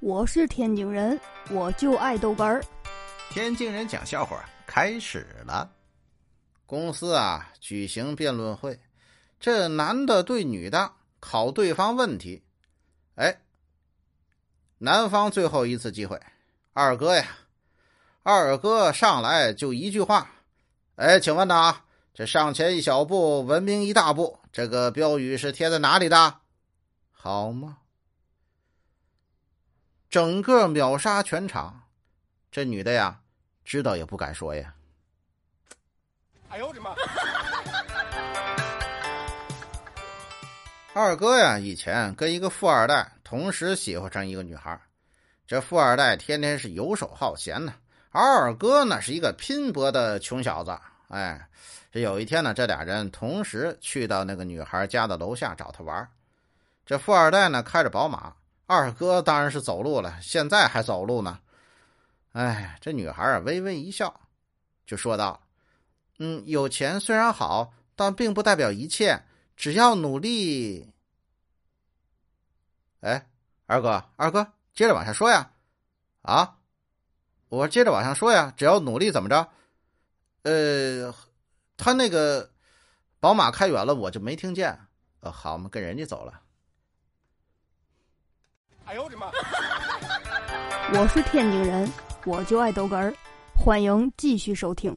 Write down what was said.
我是天津人，我就爱豆干儿。天津人讲笑话开始了。公司啊举行辩论会，这男的对女的考对方问题。哎，男方最后一次机会，二哥呀，二哥上来就一句话。哎，请问呐，这上前一小步，文明一大步，这个标语是贴在哪里的？好吗？整个秒杀全场，这女的呀，知道也不敢说呀。哎呦我的妈！二哥呀，以前跟一个富二代同时喜欢上一个女孩，这富二代天天是游手好闲呢，而二哥呢是一个拼搏的穷小子。哎，这有一天呢，这俩人同时去到那个女孩家的楼下找她玩。这富二代呢开着宝马。二哥当然是走路了，现在还走路呢。哎，这女孩啊微微一笑，就说道：“嗯，有钱虽然好，但并不代表一切。只要努力。”哎，二哥，二哥，接着往下说呀。啊，我接着往下说呀。只要努力，怎么着？呃，他那个宝马开远了，我就没听见。呃，好嘛，跟人家走了。哎呦我的妈！我是天津人，我就爱豆哏儿，欢迎继续收听。